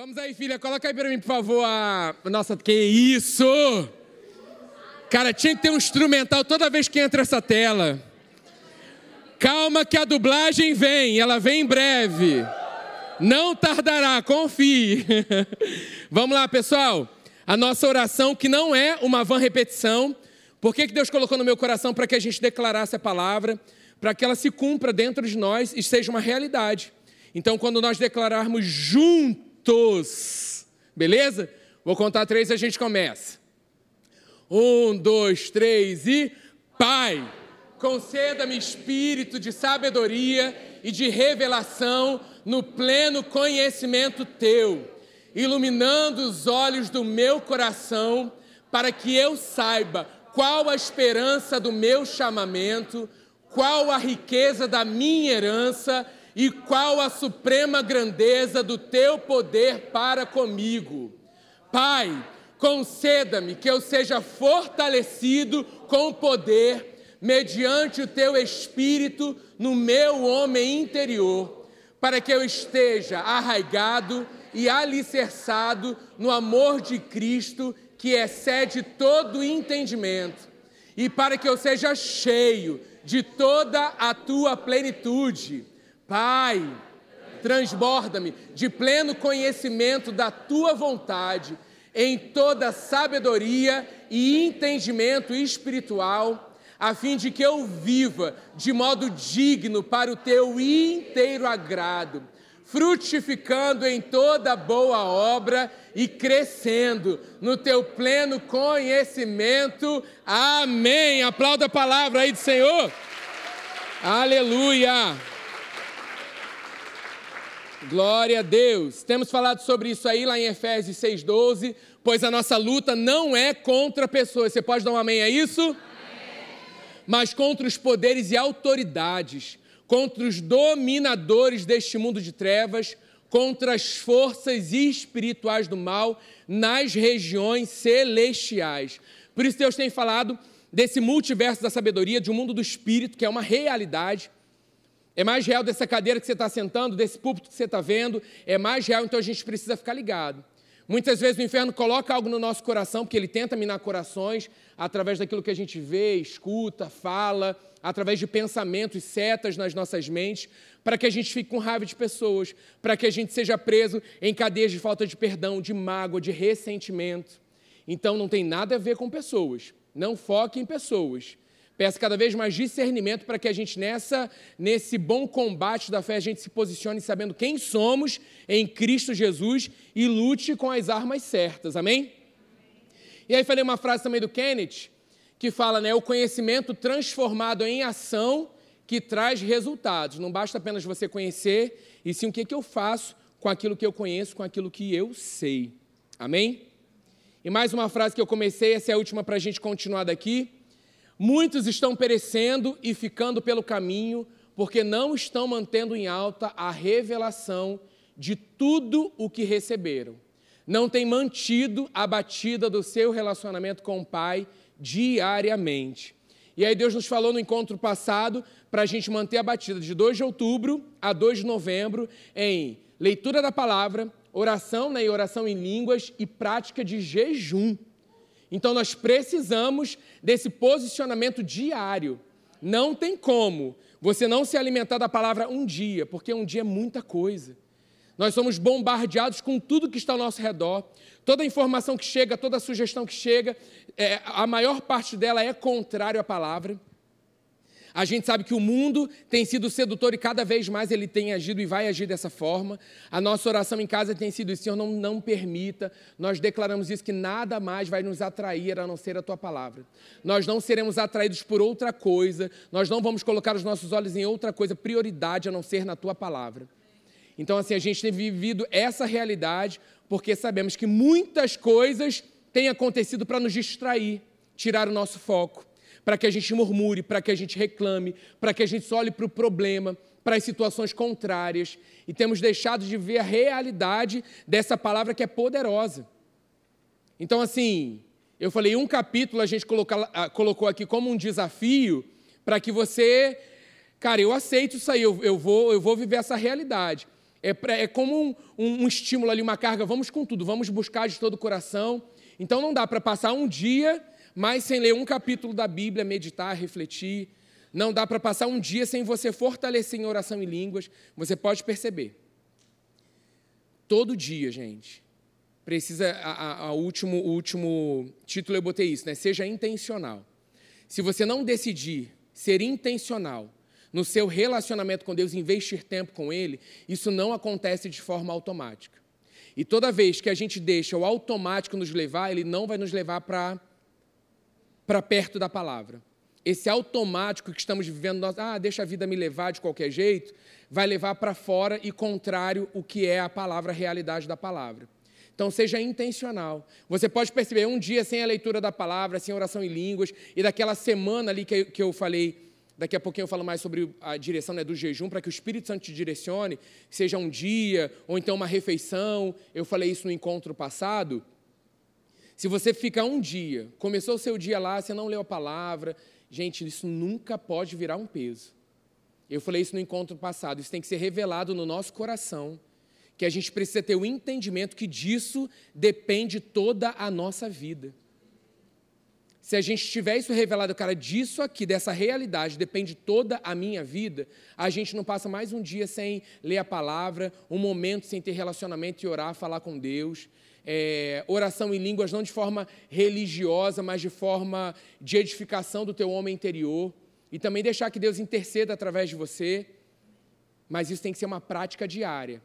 Vamos aí, filha, coloca aí pra mim, por favor, a. Nossa, que isso! Cara, tinha que ter um instrumental toda vez que entra essa tela. Calma que a dublagem vem, ela vem em breve. Não tardará, confie. Vamos lá, pessoal. A nossa oração, que não é uma vã repetição. Por que Deus colocou no meu coração para que a gente declarasse a palavra? Para que ela se cumpra dentro de nós e seja uma realidade. Então, quando nós declararmos juntos, beleza? Vou contar três e a gente começa. Um, dois, três e. Pai, conceda-me espírito de sabedoria e de revelação no pleno conhecimento teu, iluminando os olhos do meu coração, para que eu saiba qual a esperança do meu chamamento, qual a riqueza da minha herança e qual a suprema grandeza do teu poder para comigo. Pai, conceda-me que eu seja fortalecido com poder mediante o teu espírito no meu homem interior, para que eu esteja arraigado e alicerçado no amor de Cristo que excede todo entendimento, e para que eu seja cheio de toda a tua plenitude. Pai, transborda-me de pleno conhecimento da tua vontade, em toda sabedoria e entendimento espiritual, a fim de que eu viva de modo digno para o teu inteiro agrado frutificando em toda boa obra e crescendo no teu pleno conhecimento. Amém. Aplauda a palavra aí do Senhor. Aleluia. Glória a Deus. Temos falado sobre isso aí lá em Efésios 6:12, pois a nossa luta não é contra pessoas. Você pode dar um amém a isso? Mas contra os poderes e autoridades contra os dominadores deste mundo de trevas, contra as forças espirituais do mal nas regiões celestiais. Por isso Deus tem falado desse multiverso da sabedoria, de um mundo do espírito, que é uma realidade. É mais real dessa cadeira que você está sentando, desse púlpito que você está vendo, é mais real, então a gente precisa ficar ligado. Muitas vezes o inferno coloca algo no nosso coração, porque ele tenta minar corações através daquilo que a gente vê, escuta, fala, através de pensamentos, setas nas nossas mentes, para que a gente fique com raiva de pessoas, para que a gente seja preso em cadeias de falta de perdão, de mágoa, de ressentimento. Então não tem nada a ver com pessoas. Não foque em pessoas. Peça cada vez mais discernimento para que a gente, nessa, nesse bom combate da fé, a gente se posicione sabendo quem somos em Cristo Jesus e lute com as armas certas. Amém? E aí falei uma frase também do Kenneth, que fala, né, o conhecimento transformado em ação que traz resultados. Não basta apenas você conhecer, e sim o que, que eu faço com aquilo que eu conheço, com aquilo que eu sei. Amém? E mais uma frase que eu comecei, essa é a última para a gente continuar daqui. Muitos estão perecendo e ficando pelo caminho, porque não estão mantendo em alta a revelação de tudo o que receberam. Não têm mantido a batida do seu relacionamento com o Pai diariamente. E aí Deus nos falou no encontro passado para a gente manter a batida de 2 de outubro a 2 de novembro em leitura da palavra, oração né, e oração em línguas e prática de jejum. Então nós precisamos desse posicionamento diário. Não tem como você não se alimentar da palavra um dia, porque um dia é muita coisa. Nós somos bombardeados com tudo que está ao nosso redor. Toda informação que chega, toda sugestão que chega, é, a maior parte dela é contrário à palavra. A gente sabe que o mundo tem sido sedutor e cada vez mais ele tem agido e vai agir dessa forma. A nossa oração em casa tem sido: Senhor, não, não permita. Nós declaramos isso, que nada mais vai nos atrair a não ser a tua palavra. Nós não seremos atraídos por outra coisa, nós não vamos colocar os nossos olhos em outra coisa, prioridade a não ser na tua palavra. Então, assim, a gente tem vivido essa realidade porque sabemos que muitas coisas têm acontecido para nos distrair, tirar o nosso foco, para que a gente murmure, para que a gente reclame, para que a gente olhe para o problema, para as situações contrárias e temos deixado de ver a realidade dessa palavra que é poderosa. Então, assim, eu falei, um capítulo a gente ah, colocou aqui como um desafio para que você, cara, eu aceito isso aí, eu, eu, vou, eu vou viver essa realidade. É, é como um, um, um estímulo ali, uma carga. Vamos com tudo, vamos buscar de todo o coração. Então não dá para passar um dia mais sem ler um capítulo da Bíblia, meditar, refletir. Não dá para passar um dia sem você fortalecer em oração em línguas. Você pode perceber. Todo dia, gente. Precisa. A, a, a último, o último título eu botei isso, né? Seja intencional. Se você não decidir ser intencional no seu relacionamento com Deus, investir tempo com Ele, isso não acontece de forma automática. E toda vez que a gente deixa o automático nos levar, ele não vai nos levar para perto da palavra. Esse automático que estamos vivendo, nós, ah, deixa a vida me levar de qualquer jeito, vai levar para fora e contrário o que é a palavra, a realidade da palavra. Então, seja intencional. Você pode perceber um dia sem a leitura da palavra, sem oração em línguas, e daquela semana ali que, que eu falei Daqui a pouquinho eu falo mais sobre a direção né, do jejum, para que o Espírito Santo te direcione, seja um dia ou então uma refeição. Eu falei isso no encontro passado. Se você ficar um dia, começou o seu dia lá, você não leu a palavra, gente, isso nunca pode virar um peso. Eu falei isso no encontro passado, isso tem que ser revelado no nosso coração, que a gente precisa ter o entendimento que disso depende toda a nossa vida. Se a gente tiver isso revelado, cara, disso aqui, dessa realidade, depende toda a minha vida, a gente não passa mais um dia sem ler a palavra, um momento sem ter relacionamento e orar, falar com Deus. É, oração em línguas, não de forma religiosa, mas de forma de edificação do teu homem interior. E também deixar que Deus interceda através de você. Mas isso tem que ser uma prática diária.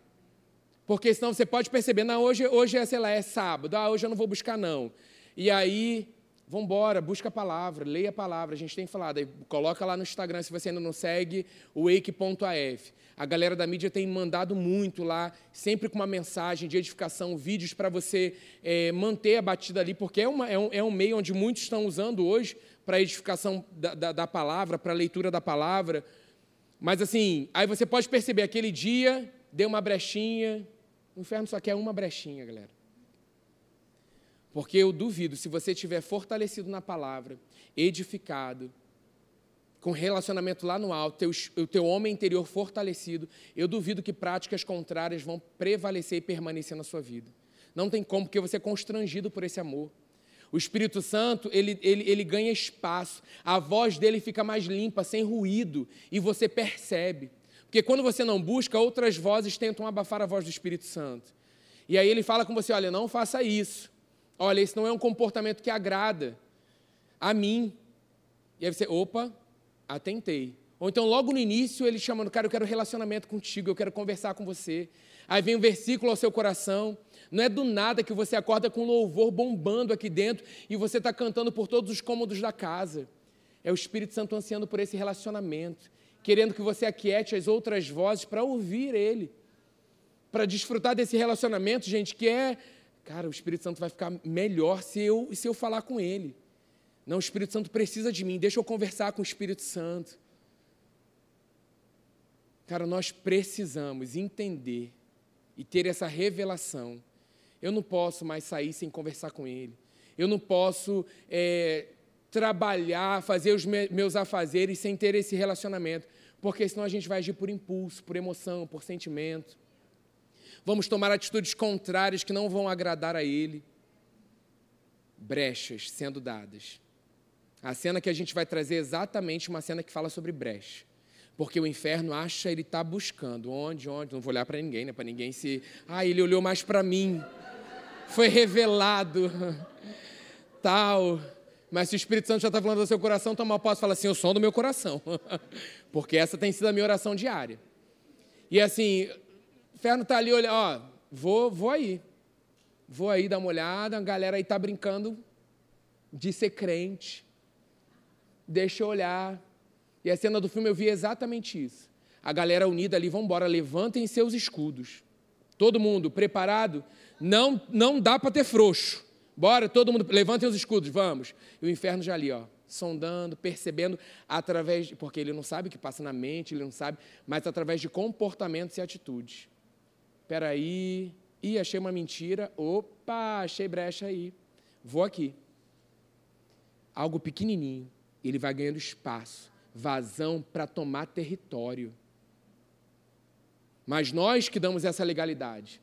Porque senão você pode perceber, não, hoje, hoje é, sei lá, é sábado, ah, hoje eu não vou buscar, não. E aí Vamos embora, busca a palavra, leia a palavra. A gente tem falado, aí, coloca lá no Instagram se você ainda não segue, o wake.af. A galera da mídia tem mandado muito lá, sempre com uma mensagem de edificação, vídeos para você é, manter a batida ali, porque é, uma, é, um, é um meio onde muitos estão usando hoje para edificação da, da, da palavra, para leitura da palavra. Mas assim, aí você pode perceber, aquele dia deu uma brechinha, o inferno só quer uma brechinha, galera. Porque eu duvido, se você estiver fortalecido na palavra, edificado, com relacionamento lá no alto, teu, o teu homem interior fortalecido, eu duvido que práticas contrárias vão prevalecer e permanecer na sua vida. Não tem como, porque você é constrangido por esse amor. O Espírito Santo, ele, ele, ele ganha espaço, a voz dele fica mais limpa, sem ruído, e você percebe. Porque quando você não busca, outras vozes tentam abafar a voz do Espírito Santo. E aí ele fala com você: olha, não faça isso. Olha, esse não é um comportamento que agrada a mim. E aí você, opa, atentei. Ou então, logo no início, ele chamando, cara, eu quero relacionamento contigo, eu quero conversar com você. Aí vem um versículo ao seu coração. Não é do nada que você acorda com louvor bombando aqui dentro e você está cantando por todos os cômodos da casa. É o Espírito Santo ansiando por esse relacionamento, querendo que você aquiete as outras vozes para ouvir Ele, para desfrutar desse relacionamento, gente, que é Cara, o Espírito Santo vai ficar melhor se eu, se eu falar com ele. Não, o Espírito Santo precisa de mim, deixa eu conversar com o Espírito Santo. Cara, nós precisamos entender e ter essa revelação. Eu não posso mais sair sem conversar com Ele. Eu não posso é, trabalhar, fazer os meus afazeres sem ter esse relacionamento, porque senão a gente vai agir por impulso, por emoção, por sentimento vamos tomar atitudes contrárias que não vão agradar a Ele. Brechas sendo dadas. A cena que a gente vai trazer é exatamente uma cena que fala sobre brecha. Porque o inferno acha ele está buscando. Onde, onde? Não vou olhar para ninguém, né? Para ninguém se. Ah, ele olhou mais para mim. Foi revelado. Tal. Mas se o Espírito Santo já está falando do seu coração, toma posso falar assim: eu som do meu coração. Porque essa tem sido a minha oração diária. E assim, inferno está ali olhando, ó, vou, vou aí. Vou aí dar uma olhada, a galera aí está brincando de ser crente. Deixa eu olhar. E a cena do filme eu vi exatamente isso. A galera unida ali, vamos embora, levantem seus escudos. Todo mundo preparado? Não, não dá para ter frouxo. Bora, todo mundo, levantem os escudos, vamos. E o inferno já ali, ó, sondando, percebendo através, de, porque ele não sabe o que passa na mente, ele não sabe, mas através de comportamentos e atitudes espera aí, ih, achei uma mentira, opa, achei brecha aí, vou aqui. Algo pequenininho, ele vai ganhando espaço, vazão para tomar território. Mas nós que damos essa legalidade.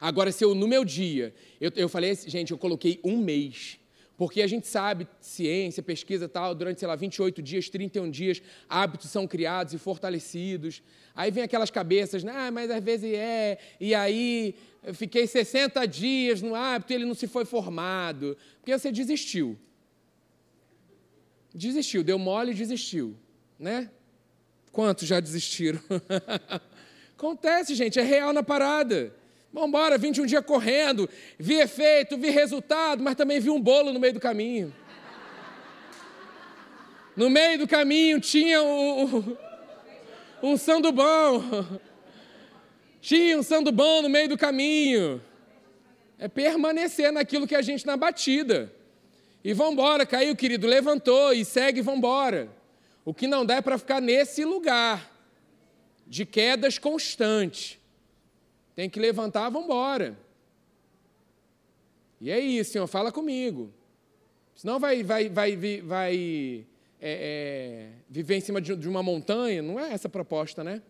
Agora, se eu, no meu dia, eu, eu falei, gente, eu coloquei um mês. Porque a gente sabe, ciência, pesquisa tal, durante, sei lá, 28 dias, 31 dias, hábitos são criados e fortalecidos. Aí vem aquelas cabeças, né? ah, mas às vezes é, e aí fiquei 60 dias no hábito e ele não se foi formado. Porque você desistiu. Desistiu, deu mole e desistiu, né? Quantos já desistiram? Acontece, gente, é real na parada. Vamos embora, 21 dias correndo, vi efeito, vi resultado, mas também vi um bolo no meio do caminho. No meio do caminho tinha um, um sandubão. Tinha um sandubão no meio do caminho. É permanecer naquilo que a gente na batida. E vambora, caiu, querido, levantou e segue, vambora. O que não dá é para ficar nesse lugar de quedas constantes. Tem que levantar, vamos embora. E é isso, Senhor, fala comigo. Senão vai, vai, vai, vai é, é, viver em cima de, uma montanha. Não é essa a proposta, né?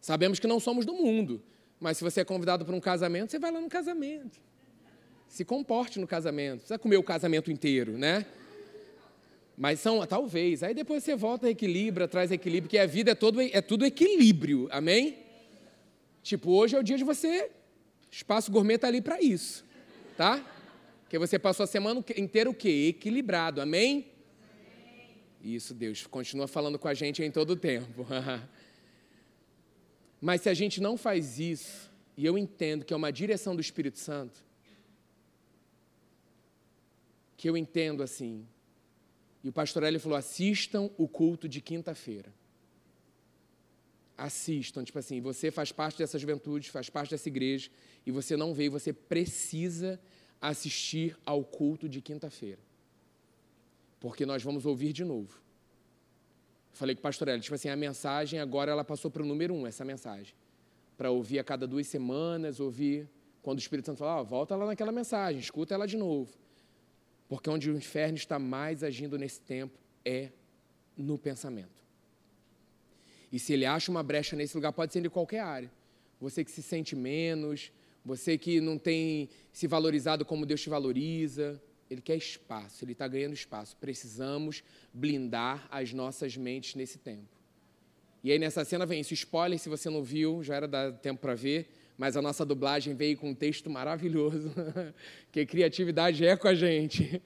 Sabemos que não somos do mundo. Mas se você é convidado para um casamento, você vai lá no casamento. Se comporte no casamento. Precisa comer o casamento inteiro, né? Mas são, talvez. Aí depois você volta, equilibra, traz equilíbrio, porque a vida é, todo, é tudo equilíbrio. Amém? Tipo, hoje é o dia de você. Espaço gourmet está ali para isso, tá? Porque você passou a semana inteira o quê? Equilibrado, amém? amém? Isso, Deus continua falando com a gente em todo o tempo. Mas se a gente não faz isso, e eu entendo que é uma direção do Espírito Santo, que eu entendo assim, e o pastor Eli falou: assistam o culto de quinta-feira assistam. Tipo assim, você faz parte dessa juventude, faz parte dessa igreja, e você não veio, você precisa assistir ao culto de quinta-feira. Porque nós vamos ouvir de novo. Falei com o pastor Hélio, tipo assim, a mensagem agora ela passou para o número um, essa mensagem. Para ouvir a cada duas semanas, ouvir quando o Espírito Santo fala, volta lá naquela mensagem, escuta ela de novo. Porque onde o inferno está mais agindo nesse tempo é no pensamento. E se ele acha uma brecha nesse lugar, pode ser de qualquer área. Você que se sente menos, você que não tem se valorizado como Deus te valoriza, ele quer espaço, ele está ganhando espaço. Precisamos blindar as nossas mentes nesse tempo. E aí nessa cena vem isso, spoiler, se você não viu, já era dar tempo para ver, mas a nossa dublagem veio com um texto maravilhoso, que criatividade é com a gente.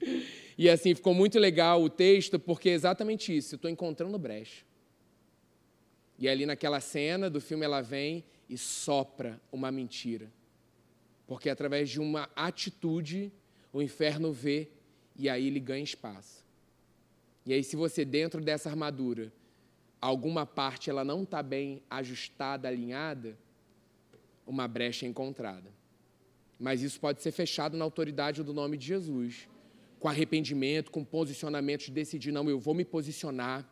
E assim, ficou muito legal o texto, porque é exatamente isso, eu estou encontrando brecha. E ali naquela cena do filme ela vem e sopra uma mentira. Porque através de uma atitude o inferno vê e aí ele ganha espaço. E aí se você dentro dessa armadura alguma parte ela não está bem ajustada, alinhada, uma brecha é encontrada. Mas isso pode ser fechado na autoridade do nome de Jesus, com arrependimento, com posicionamento de decidir, não, eu vou me posicionar,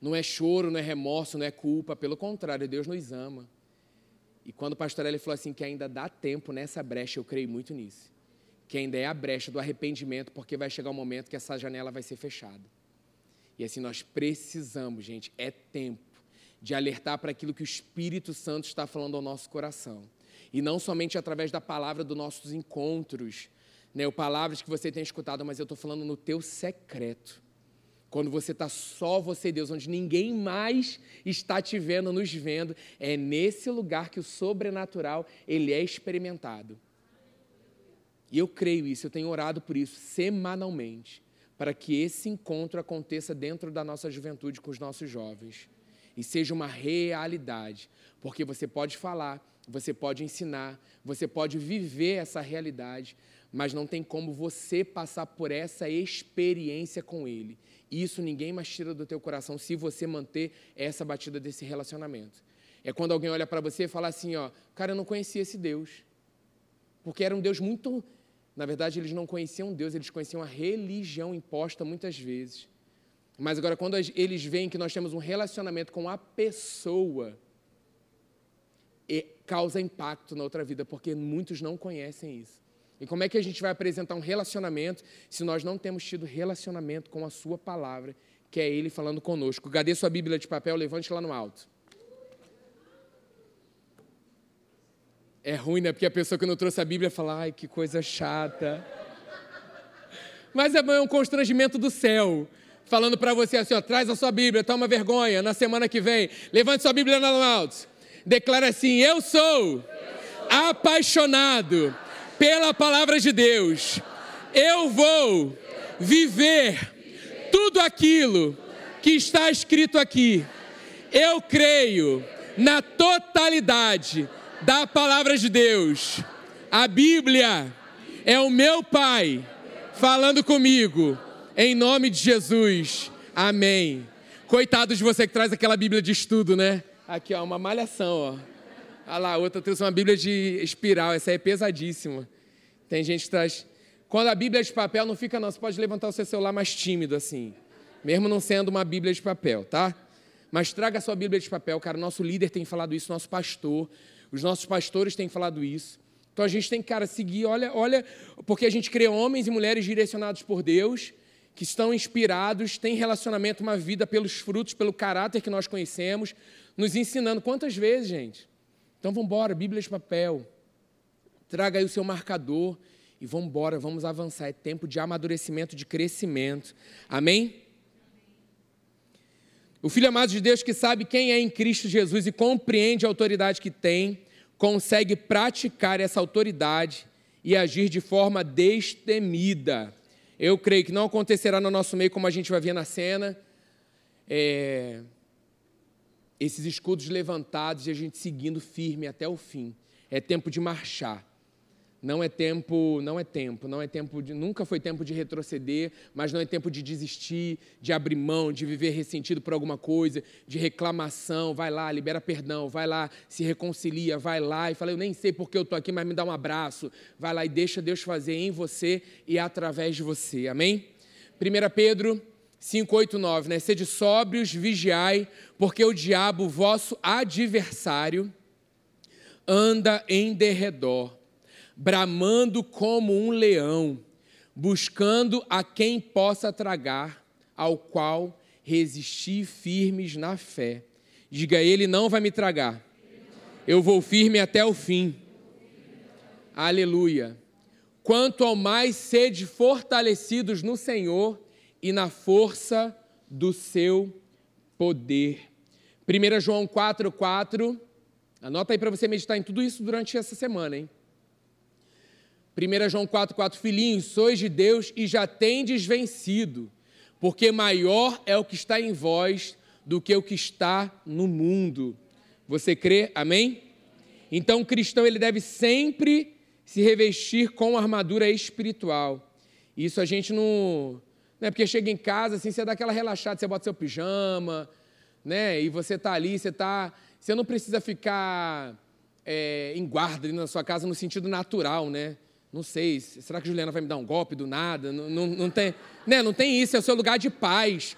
não é choro, não é remorso, não é culpa, pelo contrário, Deus nos ama. E quando o pastor falou assim que ainda dá tempo nessa brecha, eu creio muito nisso. Que ainda é a brecha do arrependimento, porque vai chegar um momento que essa janela vai ser fechada. E assim nós precisamos, gente, é tempo de alertar para aquilo que o Espírito Santo está falando ao nosso coração. E não somente através da palavra dos nossos encontros, né, o palavras que você tem escutado, mas eu estou falando no teu secreto quando você está só você e Deus, onde ninguém mais está te vendo, nos vendo, é nesse lugar que o sobrenatural ele é experimentado. E eu creio isso, eu tenho orado por isso semanalmente, para que esse encontro aconteça dentro da nossa juventude com os nossos jovens e seja uma realidade, porque você pode falar, você pode ensinar, você pode viver essa realidade, mas não tem como você passar por essa experiência com ele. Isso ninguém mais tira do teu coração se você manter essa batida desse relacionamento. É quando alguém olha para você e fala assim, ó, cara, eu não conhecia esse Deus. Porque era um Deus muito, na verdade, eles não conheciam Deus, eles conheciam a religião imposta muitas vezes. Mas agora quando eles veem que nós temos um relacionamento com a pessoa, causa impacto na outra vida, porque muitos não conhecem isso. E como é que a gente vai apresentar um relacionamento se nós não temos tido relacionamento com a Sua palavra, que é Ele falando conosco? Cadê sua Bíblia de papel? Levante lá no alto. É ruim, né? Porque a pessoa que não trouxe a Bíblia fala, ai, que coisa chata. Mas é um constrangimento do céu. Falando para você assim, ó, traz a sua Bíblia, toma vergonha, na semana que vem, levante sua Bíblia na alto. Declara assim: Eu sou apaixonado pela palavra de Deus. Eu vou viver tudo aquilo que está escrito aqui. Eu creio na totalidade da palavra de Deus. A Bíblia é o meu Pai falando comigo, em nome de Jesus. Amém. Coitado de você que traz aquela Bíblia de estudo, né? Aqui, ó, uma malhação, ó. Olha lá, outra trouxe uma Bíblia de espiral, essa aí é pesadíssima. Tem gente que traz. Quando a Bíblia é de papel, não fica, não. Você pode levantar o seu celular mais tímido, assim. Mesmo não sendo uma Bíblia de papel, tá? Mas traga a sua Bíblia de papel, cara. Nosso líder tem falado isso, nosso pastor. Os nossos pastores têm falado isso. Então a gente tem que, cara, seguir, olha, olha, porque a gente crê homens e mulheres direcionados por Deus, que estão inspirados, têm relacionamento, uma vida pelos frutos, pelo caráter que nós conhecemos, nos ensinando. Quantas vezes, gente? Então vamos embora, Bíblia de papel. Traga aí o seu marcador e vamos embora, vamos avançar. É tempo de amadurecimento, de crescimento. Amém? O filho amado de Deus que sabe quem é em Cristo Jesus e compreende a autoridade que tem, consegue praticar essa autoridade e agir de forma destemida. Eu creio que não acontecerá no nosso meio como a gente vai ver na cena. É, esses escudos levantados e a gente seguindo firme até o fim. É tempo de marchar. Não é tempo, não é tempo, não é tempo de, nunca foi tempo de retroceder, mas não é tempo de desistir, de abrir mão, de viver ressentido por alguma coisa, de reclamação. Vai lá, libera perdão, vai lá, se reconcilia, vai lá e fala: Eu nem sei porque eu estou aqui, mas me dá um abraço. Vai lá e deixa Deus fazer em você e através de você. Amém? 1 Pedro 5, 8, 9, né? Sede sóbrios, vigiai, porque o diabo, vosso adversário, anda em derredor bramando como um leão, buscando a quem possa tragar, ao qual resistir firmes na fé. Diga, ele não vai me tragar. Eu vou firme até o fim. Aleluia. Quanto ao mais sede fortalecidos no Senhor e na força do seu poder. 1 João 4,4. Anota aí para você meditar em tudo isso durante essa semana, hein? 1 João 4,4: Filhinhos, sois de Deus e já tendes vencido, porque maior é o que está em vós do que o que está no mundo. Você crê? Amém? Então, o cristão ele deve sempre se revestir com armadura espiritual. Isso a gente não. Não é porque chega em casa, assim, você dá aquela relaxada, você bota seu pijama, né? E você está ali, você está. Você não precisa ficar é, em guarda na sua casa no sentido natural, né? Não sei, será que Juliana vai me dar um golpe do nada? Não, não, não, tem, né? não tem isso, é o seu lugar de paz.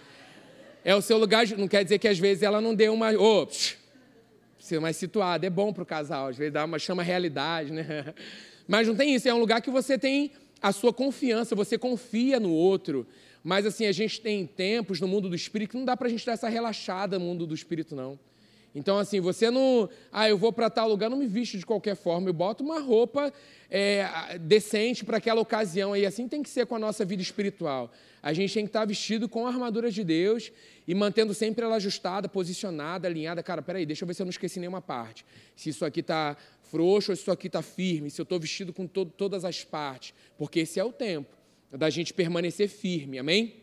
É o seu lugar de. Não quer dizer que às vezes ela não dê uma. Oh, ser mais situada. É bom para o casal, às vezes dá uma chama realidade, né? Mas não tem isso, é um lugar que você tem a sua confiança, você confia no outro. Mas assim, a gente tem tempos no mundo do espírito que não dá para a gente dar essa relaxada no mundo do espírito, não. Então, assim, você não. Ah, eu vou para tal lugar, não me visto de qualquer forma, eu boto uma roupa é, decente para aquela ocasião. E assim tem que ser com a nossa vida espiritual. A gente tem que estar vestido com a armadura de Deus e mantendo sempre ela ajustada, posicionada, alinhada. Cara, peraí, deixa eu ver se eu não esqueci nenhuma parte. Se isso aqui está frouxo ou se isso aqui está firme, se eu estou vestido com to todas as partes. Porque esse é o tempo da gente permanecer firme, amém?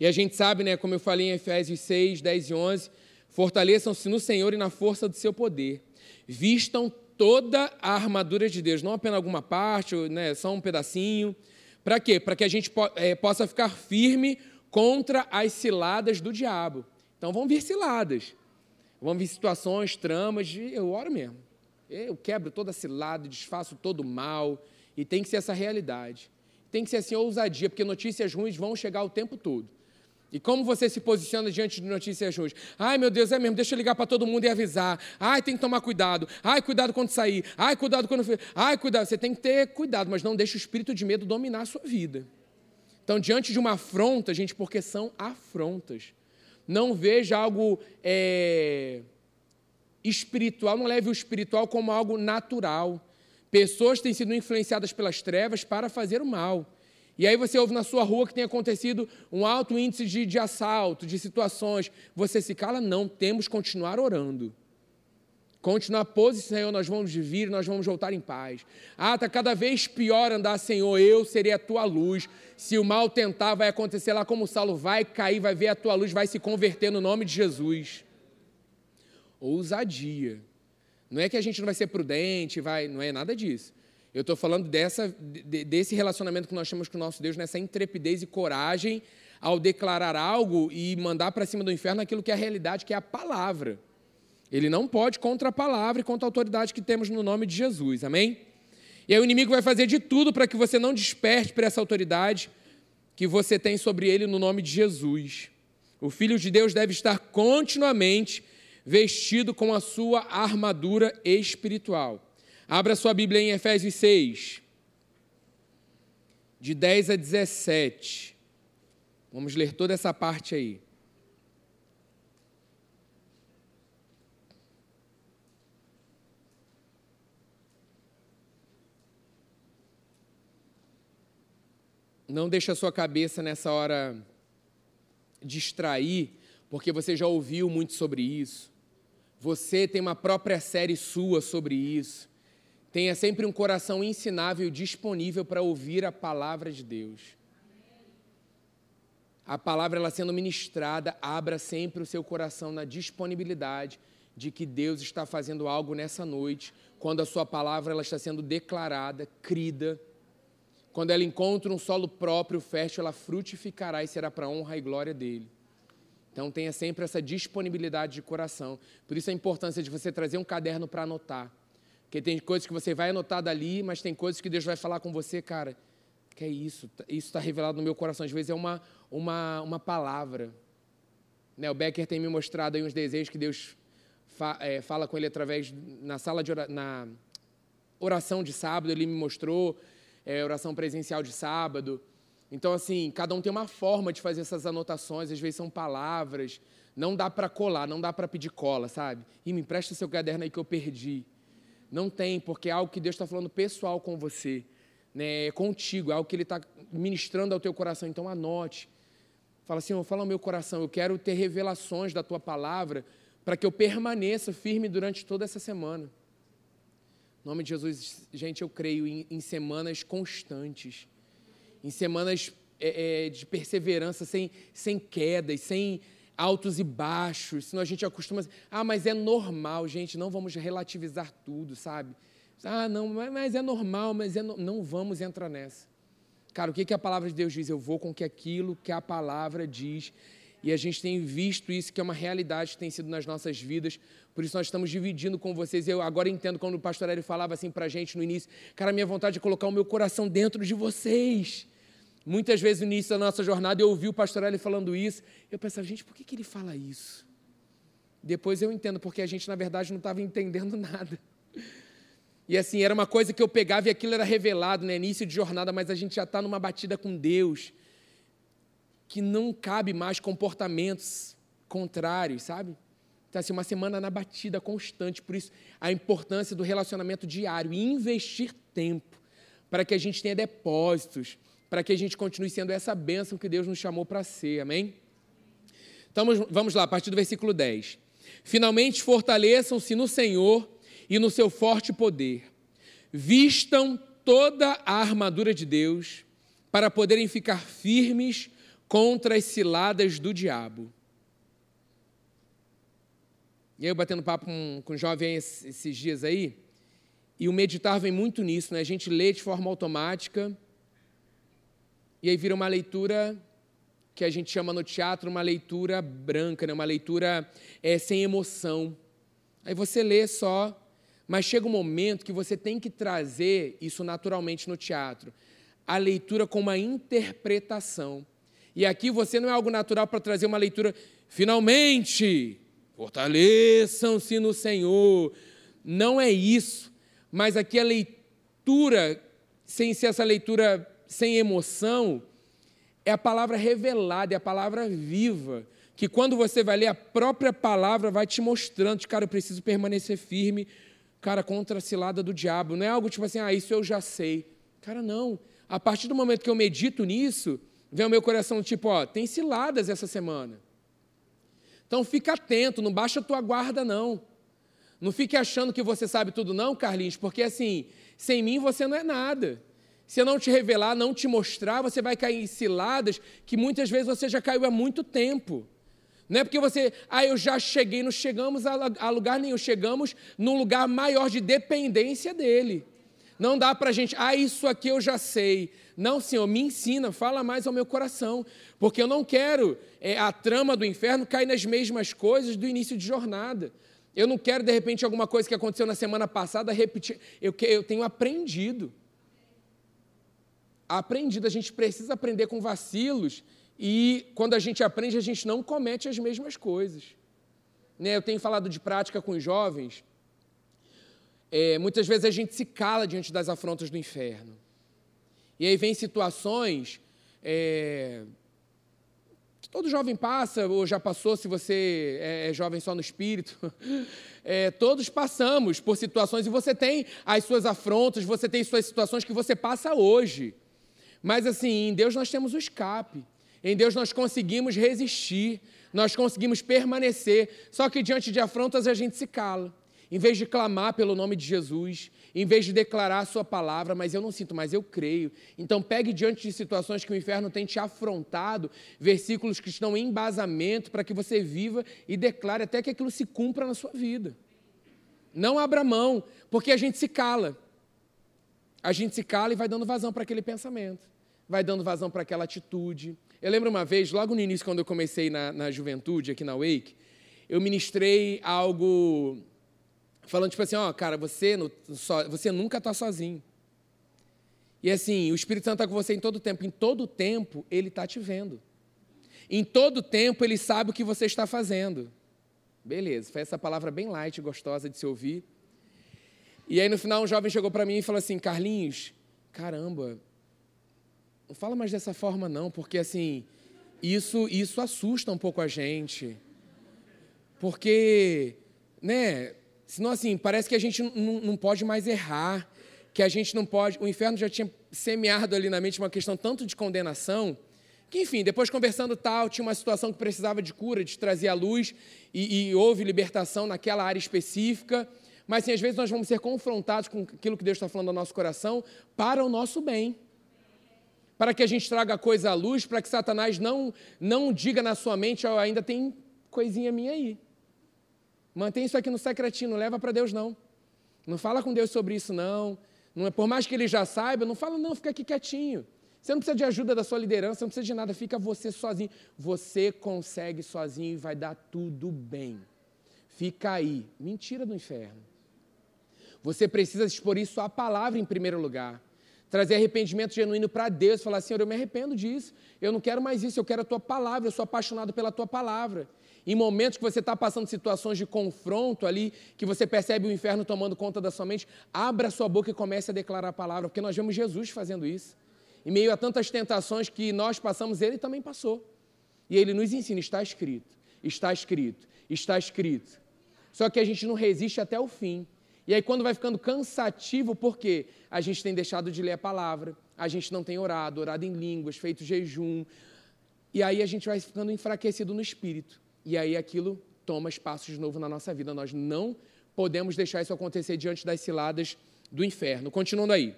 E a gente sabe, né, como eu falei em Efésios 6, 10 e 11 Fortaleçam-se no Senhor e na força do seu poder. Vistam toda a armadura de Deus, não apenas alguma parte, né, só um pedacinho. Para quê? Para que a gente é, possa ficar firme contra as ciladas do diabo. Então vão vir ciladas, vão vir situações, tramas, eu oro mesmo. Eu quebro toda cilada, desfaço todo mal, e tem que ser essa realidade. Tem que ser assim ousadia, porque notícias ruins vão chegar o tempo todo. E como você se posiciona diante de notícias ruins? Ai, meu Deus, é mesmo, deixa eu ligar para todo mundo e avisar. Ai, tem que tomar cuidado. Ai, cuidado quando sair. Ai, cuidado quando. Ai, cuidado. Você tem que ter cuidado, mas não deixe o espírito de medo dominar a sua vida. Então, diante de uma afronta, gente, porque são afrontas. Não veja algo é, espiritual, não leve o espiritual como algo natural. Pessoas têm sido influenciadas pelas trevas para fazer o mal. E aí você ouve na sua rua que tem acontecido um alto índice de, de assalto, de situações. Você se cala? Não, temos que continuar orando. Continuar posicionado, Senhor, nós vamos vir, nós vamos voltar em paz. Ah, está cada vez pior andar, Senhor, eu serei a tua luz. Se o mal tentar, vai acontecer lá como o Saulo vai cair, vai ver a tua luz, vai se converter no nome de Jesus. Ousadia. Não é que a gente não vai ser prudente, vai, não é nada disso. Eu estou falando dessa, desse relacionamento que nós temos com o nosso Deus, nessa intrepidez e coragem ao declarar algo e mandar para cima do inferno aquilo que é a realidade, que é a palavra. Ele não pode contra a palavra e contra a autoridade que temos no nome de Jesus, amém? E aí o inimigo vai fazer de tudo para que você não desperte para essa autoridade que você tem sobre ele no nome de Jesus. O Filho de Deus deve estar continuamente vestido com a sua armadura espiritual. Abra sua Bíblia em Efésios 6, de 10 a 17. Vamos ler toda essa parte aí. Não deixe a sua cabeça nessa hora distrair, porque você já ouviu muito sobre isso. Você tem uma própria série sua sobre isso. Tenha sempre um coração ensinável disponível para ouvir a palavra de Deus. A palavra ela sendo ministrada, abra sempre o seu coração na disponibilidade de que Deus está fazendo algo nessa noite, quando a sua palavra ela está sendo declarada, crida. Quando ela encontra um solo próprio, fértil, ela frutificará e será para honra e glória dele. Então tenha sempre essa disponibilidade de coração. Por isso a importância de você trazer um caderno para anotar porque tem coisas que você vai anotar dali, mas tem coisas que Deus vai falar com você, cara. Que é isso? Isso está revelado no meu coração. Às vezes é uma, uma, uma palavra. Né? O Becker tem me mostrado aí uns desejos que Deus fa, é, fala com ele através na sala de oração, na oração de sábado. Ele me mostrou é, oração presencial de sábado. Então, assim, cada um tem uma forma de fazer essas anotações. Às vezes são palavras. Não dá para colar, não dá para pedir cola, sabe? E me empresta seu caderno aí que eu perdi. Não tem, porque é algo que Deus está falando pessoal com você, né? é contigo, é algo que Ele está ministrando ao teu coração. Então anote. Fala assim, fala ao meu coração, eu quero ter revelações da tua palavra para que eu permaneça firme durante toda essa semana. Em nome de Jesus, gente, eu creio em, em semanas constantes, em semanas é, é, de perseverança, sem, sem quedas, sem altos e baixos, senão a gente acostuma. Ah, mas é normal, gente, não vamos relativizar tudo, sabe? Ah, não, mas é normal, mas é no... não vamos entrar nessa. Cara, o que, que a palavra de Deus diz? Eu vou com que aquilo que a palavra diz. E a gente tem visto isso, que é uma realidade que tem sido nas nossas vidas. Por isso nós estamos dividindo com vocês. Eu agora entendo quando o pastor Hélio falava assim para a gente no início. Cara, minha vontade é colocar o meu coração dentro de vocês. Muitas vezes no início da nossa jornada eu ouvi o pastor Eli falando isso, eu pensava, gente, por que, que ele fala isso? Depois eu entendo, porque a gente, na verdade, não estava entendendo nada. E assim, era uma coisa que eu pegava e aquilo era revelado no né? início de jornada, mas a gente já está numa batida com Deus, que não cabe mais comportamentos contrários, sabe? Então, assim, uma semana na batida constante, por isso a importância do relacionamento diário e investir tempo para que a gente tenha depósitos, para que a gente continue sendo essa bênção que Deus nos chamou para ser, amém? Então vamos lá, a partir do versículo 10. Finalmente fortaleçam-se no Senhor e no seu forte poder. Vistam toda a armadura de Deus para poderem ficar firmes contra as ciladas do diabo. E aí, eu batendo papo com, com um jovem esses dias aí, e o meditar vem muito nisso, né? A gente lê de forma automática e aí vira uma leitura que a gente chama no teatro uma leitura branca, né? uma leitura é, sem emoção. Aí você lê só, mas chega um momento que você tem que trazer isso naturalmente no teatro. A leitura com uma interpretação. E aqui você não é algo natural para trazer uma leitura, finalmente, fortaleçam-se no Senhor. Não é isso. Mas aqui a leitura, sem ser essa leitura sem emoção, é a palavra revelada, é a palavra viva, que quando você vai ler a própria palavra, vai te mostrando, cara, eu preciso permanecer firme, cara, contra a cilada do diabo. Não é algo tipo assim, ah, isso eu já sei. Cara, não. A partir do momento que eu medito nisso, vem o meu coração tipo, ó, tem ciladas essa semana. Então fica atento, não baixa a tua guarda, não. Não fique achando que você sabe tudo, não, Carlinhos, porque assim, sem mim você não é nada. Se eu não te revelar, não te mostrar, você vai cair em ciladas que muitas vezes você já caiu há muito tempo. Não é porque você, ah, eu já cheguei, não chegamos a, lugar nenhum, chegamos num lugar maior de dependência dele. Não dá para a gente, ah, isso aqui eu já sei. Não, Senhor, me ensina, fala mais ao meu coração, porque eu não quero é, a trama do inferno cair nas mesmas coisas do início de jornada. Eu não quero, de repente, alguma coisa que aconteceu na semana passada repetir. Eu, eu tenho aprendido. Aprendido, a gente precisa aprender com vacilos e quando a gente aprende, a gente não comete as mesmas coisas. Né? Eu tenho falado de prática com os jovens. É, muitas vezes a gente se cala diante das afrontas do inferno. E aí vem situações é, que todo jovem passa, ou já passou, se você é, é jovem só no espírito. É, todos passamos por situações e você tem as suas afrontas, você tem suas situações que você passa hoje. Mas assim, em Deus nós temos o escape. Em Deus nós conseguimos resistir, nós conseguimos permanecer, só que diante de afrontas a gente se cala. Em vez de clamar pelo nome de Jesus, em vez de declarar a sua palavra, mas eu não sinto, mas eu creio. Então pegue diante de situações que o inferno tem te afrontado, versículos que estão em embasamento para que você viva e declare até que aquilo se cumpra na sua vida. Não abra mão, porque a gente se cala. A gente se cala e vai dando vazão para aquele pensamento, vai dando vazão para aquela atitude, eu lembro uma vez, logo no início, quando eu comecei na, na juventude, aqui na Wake, eu ministrei algo falando tipo assim, ó, oh, cara, você, no, so, você nunca está sozinho. E assim, o Espírito Santo está com você em todo tempo. Em todo tempo, ele está te vendo. Em todo tempo, ele sabe o que você está fazendo. Beleza, foi essa palavra bem light, gostosa de se ouvir. E aí, no final, um jovem chegou para mim e falou assim: Carlinhos, caramba, não fala mais dessa forma não, porque assim, isso isso assusta um pouco a gente. Porque, né, senão assim, parece que a gente não, pode mais errar, que a gente não pode, o inferno já tinha semeado ali na mente uma questão tanto de condenação, que enfim, depois conversando tal, tinha uma situação que precisava de cura, de trazer a luz, e, e houve libertação naquela área específica, mas assim, às vezes nós vamos ser confrontados com aquilo que Deus está falando no nosso coração para o nosso bem para que a gente traga coisa à luz, para que Satanás não, não diga na sua mente, oh, ainda tem coisinha minha aí. Mantém isso aqui no secretinho, não leva para Deus não. Não fala com Deus sobre isso não. não é, por mais que ele já saiba, não fala não, fica aqui quietinho. Você não precisa de ajuda da sua liderança, não precisa de nada, fica você sozinho. Você consegue sozinho e vai dar tudo bem. Fica aí. Mentira do inferno. Você precisa expor isso à palavra em primeiro lugar trazer arrependimento genuíno para Deus, falar: Senhor, eu me arrependo disso, eu não quero mais isso, eu quero a tua palavra, eu sou apaixonado pela tua palavra. Em momentos que você está passando situações de confronto ali, que você percebe o inferno tomando conta da sua mente, abra sua boca e comece a declarar a palavra, porque nós vemos Jesus fazendo isso. Em meio a tantas tentações que nós passamos, ele também passou. E ele nos ensina: está escrito, está escrito, está escrito. Só que a gente não resiste até o fim. E aí, quando vai ficando cansativo, por quê? A gente tem deixado de ler a palavra, a gente não tem orado, orado em línguas, feito jejum. E aí a gente vai ficando enfraquecido no espírito. E aí aquilo toma espaço de novo na nossa vida. Nós não podemos deixar isso acontecer diante das ciladas do inferno. Continuando aí.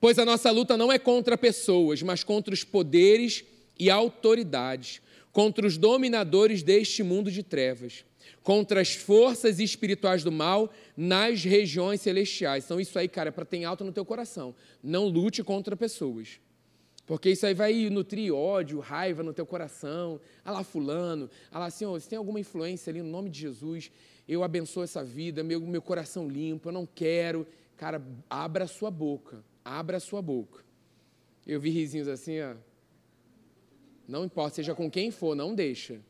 Pois a nossa luta não é contra pessoas, mas contra os poderes e autoridades, contra os dominadores deste mundo de trevas contra as forças espirituais do mal nas regiões celestiais. Então, isso aí, cara, é para ter alto no teu coração. Não lute contra pessoas. Porque isso aí vai nutrir ódio, raiva no teu coração. Ah lá, fulano. Ah lá, Senhor, se tem alguma influência ali no nome de Jesus, eu abençoo essa vida, meu, meu coração limpo, eu não quero. Cara, abra a sua boca. Abra a sua boca. Eu vi risinhos assim, ó. Não importa, seja com quem for, não deixa.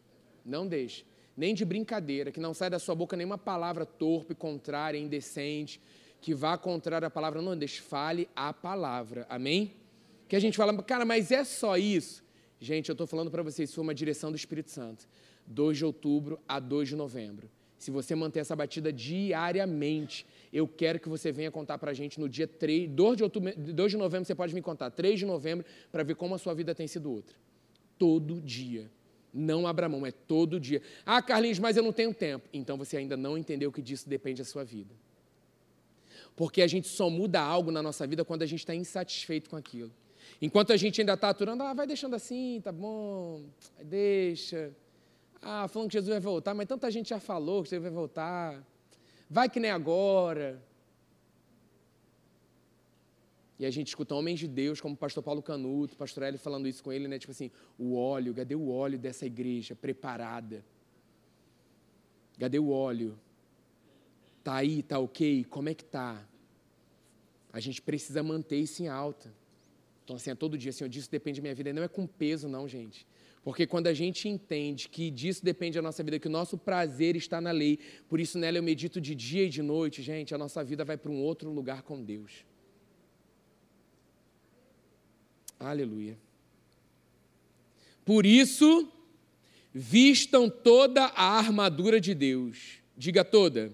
Não deixa nem de brincadeira, que não sai da sua boca nenhuma palavra torpe, contrária, indecente, que vá contrária à palavra, não, deixe, fale a palavra, amém? Que a gente fala, cara, mas é só isso? Gente, eu estou falando para vocês, isso foi uma direção do Espírito Santo. 2 de outubro a 2 de novembro. Se você manter essa batida diariamente, eu quero que você venha contar para a gente no dia 3, 2 de, outubro, 2 de novembro, você pode me contar, 3 de novembro, para ver como a sua vida tem sido outra. Todo dia. Não abra mão, é todo dia. Ah, Carlinhos, mas eu não tenho tempo. Então você ainda não entendeu que disso depende a sua vida. Porque a gente só muda algo na nossa vida quando a gente está insatisfeito com aquilo. Enquanto a gente ainda está aturando, ah, vai deixando assim, tá bom, deixa. Ah, falando que Jesus vai voltar, mas tanta gente já falou que Jesus vai voltar. Vai que nem agora. E a gente escuta homens de Deus, como o pastor Paulo Canuto, o pastor Hélio falando isso com ele, né? Tipo assim, o óleo, cadê o óleo dessa igreja preparada? Cadê o óleo? Tá aí, tá ok? Como é que tá? A gente precisa manter isso em alta. Então, assim, é todo dia, assim, disso depende da minha vida. E não é com peso, não, gente. Porque quando a gente entende que disso depende a nossa vida, que o nosso prazer está na lei, por isso nela eu medito de dia e de noite, gente, a nossa vida vai para um outro lugar com Deus. Aleluia. Por isso, vistam toda a armadura de Deus. Diga toda.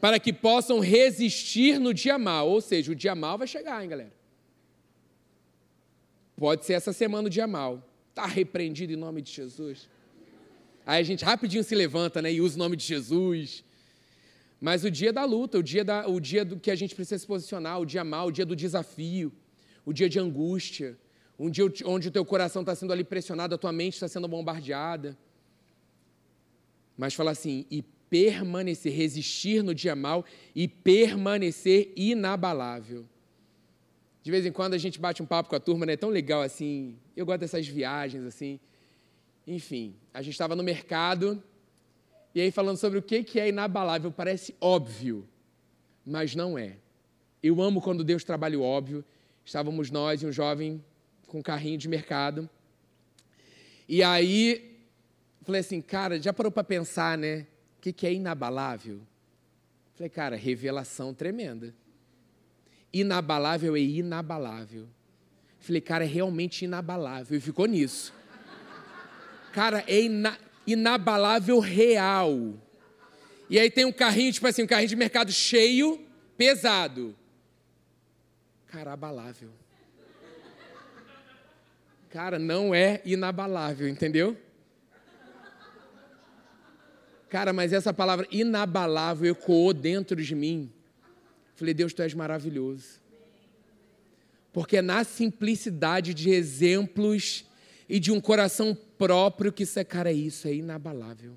Para que possam resistir no dia mal. Ou seja, o dia mal vai chegar, hein, galera? Pode ser essa semana o dia mal. Está repreendido em nome de Jesus. Aí a gente rapidinho se levanta né, e usa o nome de Jesus. Mas o dia da luta, o dia, da, o dia do que a gente precisa se posicionar, o dia mal, o dia do desafio, o dia de angústia, um dia onde o teu coração está sendo ali pressionado, a tua mente está sendo bombardeada. Mas fala assim, e permanecer, resistir no dia mal e permanecer inabalável. De vez em quando a gente bate um papo com a turma, né? É tão legal assim. Eu gosto dessas viagens assim. Enfim, a gente estava no mercado e aí falando sobre o que é inabalável, parece óbvio, mas não é. Eu amo quando Deus trabalha o óbvio. Estávamos nós e um jovem com um carrinho de mercado. E aí, falei assim, cara, já parou para pensar, né? O que é inabalável? Falei, cara, revelação tremenda inabalável é inabalável. Falei, cara, é realmente inabalável. E ficou nisso. Cara, é ina inabalável real. E aí tem um carrinho, tipo assim, um carrinho de mercado cheio, pesado. Cara, abalável. Cara, não é inabalável, entendeu? Cara, mas essa palavra inabalável ecoou dentro de mim. Falei, Deus, tu és maravilhoso. Porque é na simplicidade de exemplos e de um coração próprio que isso é, cara, isso, é inabalável.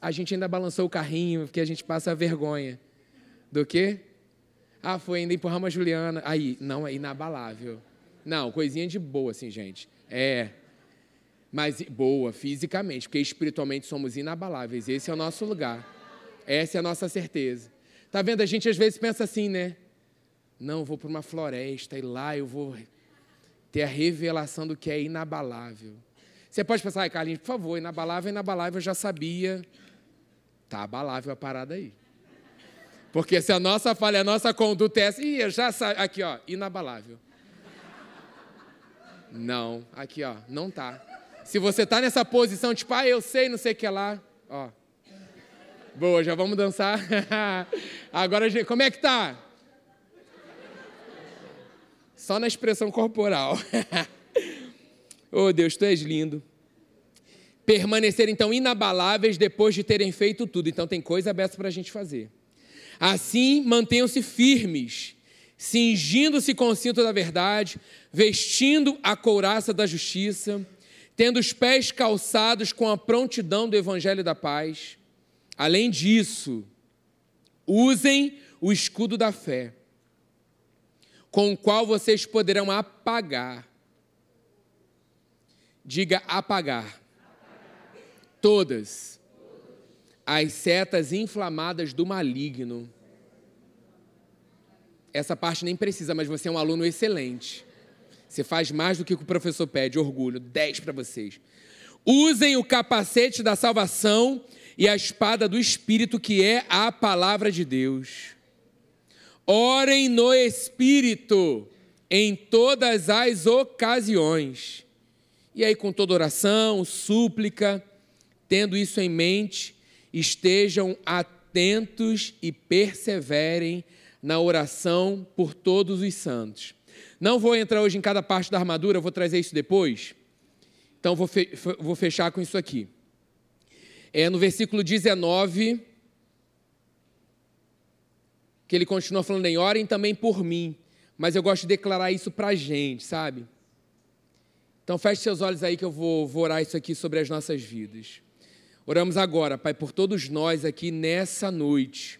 A gente ainda balançou o carrinho, porque a gente passa a vergonha. Do quê? Ah, foi ainda empurrar a Juliana. Aí, não, é inabalável. Não, coisinha de boa, assim, gente. É. Mas boa, fisicamente, porque espiritualmente somos inabaláveis. Esse é o nosso lugar. Essa é a nossa certeza. Tá vendo? A gente às vezes pensa assim, né? Não, vou para uma floresta e lá eu vou ter a revelação do que é inabalável. Você pode pensar, ai, Carlinhos, por favor, inabalável, inabalável, eu já sabia. Tá abalável a parada aí. Porque se a nossa falha, a nossa conduta é essa, ih, eu já sabe, aqui ó, inabalável. Não, aqui ó, não tá. Se você tá nessa posição, tipo, ah, eu sei, não sei o que lá, ó, Boa, já vamos dançar. Agora, como é que tá? Só na expressão corporal. oh, Deus, tu és lindo. Permanecer então inabaláveis depois de terem feito tudo. Então tem coisa aberta para a gente fazer. Assim, mantenham-se firmes, cingindo-se com o cinto da verdade, vestindo a couraça da justiça, tendo os pés calçados com a prontidão do evangelho da paz Além disso, usem o escudo da fé, com o qual vocês poderão apagar. Diga apagar. Todas as setas inflamadas do maligno. Essa parte nem precisa, mas você é um aluno excelente. Você faz mais do que o professor pede, orgulho. 10 para vocês. Usem o capacete da salvação e a espada do Espírito, que é a palavra de Deus. Orem no Espírito em todas as ocasiões. E aí, com toda oração, súplica, tendo isso em mente, estejam atentos e perseverem na oração por todos os santos. Não vou entrar hoje em cada parte da armadura, vou trazer isso depois. Então, vou, fe vou fechar com isso aqui. É no versículo 19, que ele continua falando em orem também por mim. Mas eu gosto de declarar isso para a gente, sabe? Então feche seus olhos aí que eu vou, vou orar isso aqui sobre as nossas vidas. Oramos agora, Pai, por todos nós aqui nessa noite,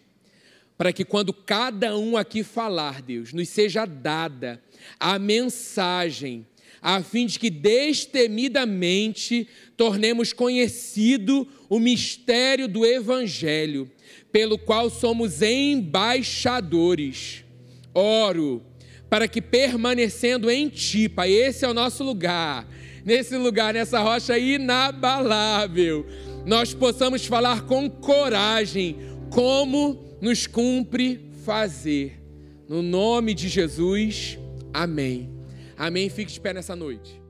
para que quando cada um aqui falar, Deus, nos seja dada a mensagem, a fim de que destemidamente tornemos conhecido o mistério do Evangelho, pelo qual somos embaixadores. Oro para que permanecendo em ti, Pai, esse é o nosso lugar, nesse lugar, nessa rocha inabalável, nós possamos falar com coragem como nos cumpre fazer. No nome de Jesus, amém. Amém. Fique de pé nessa noite.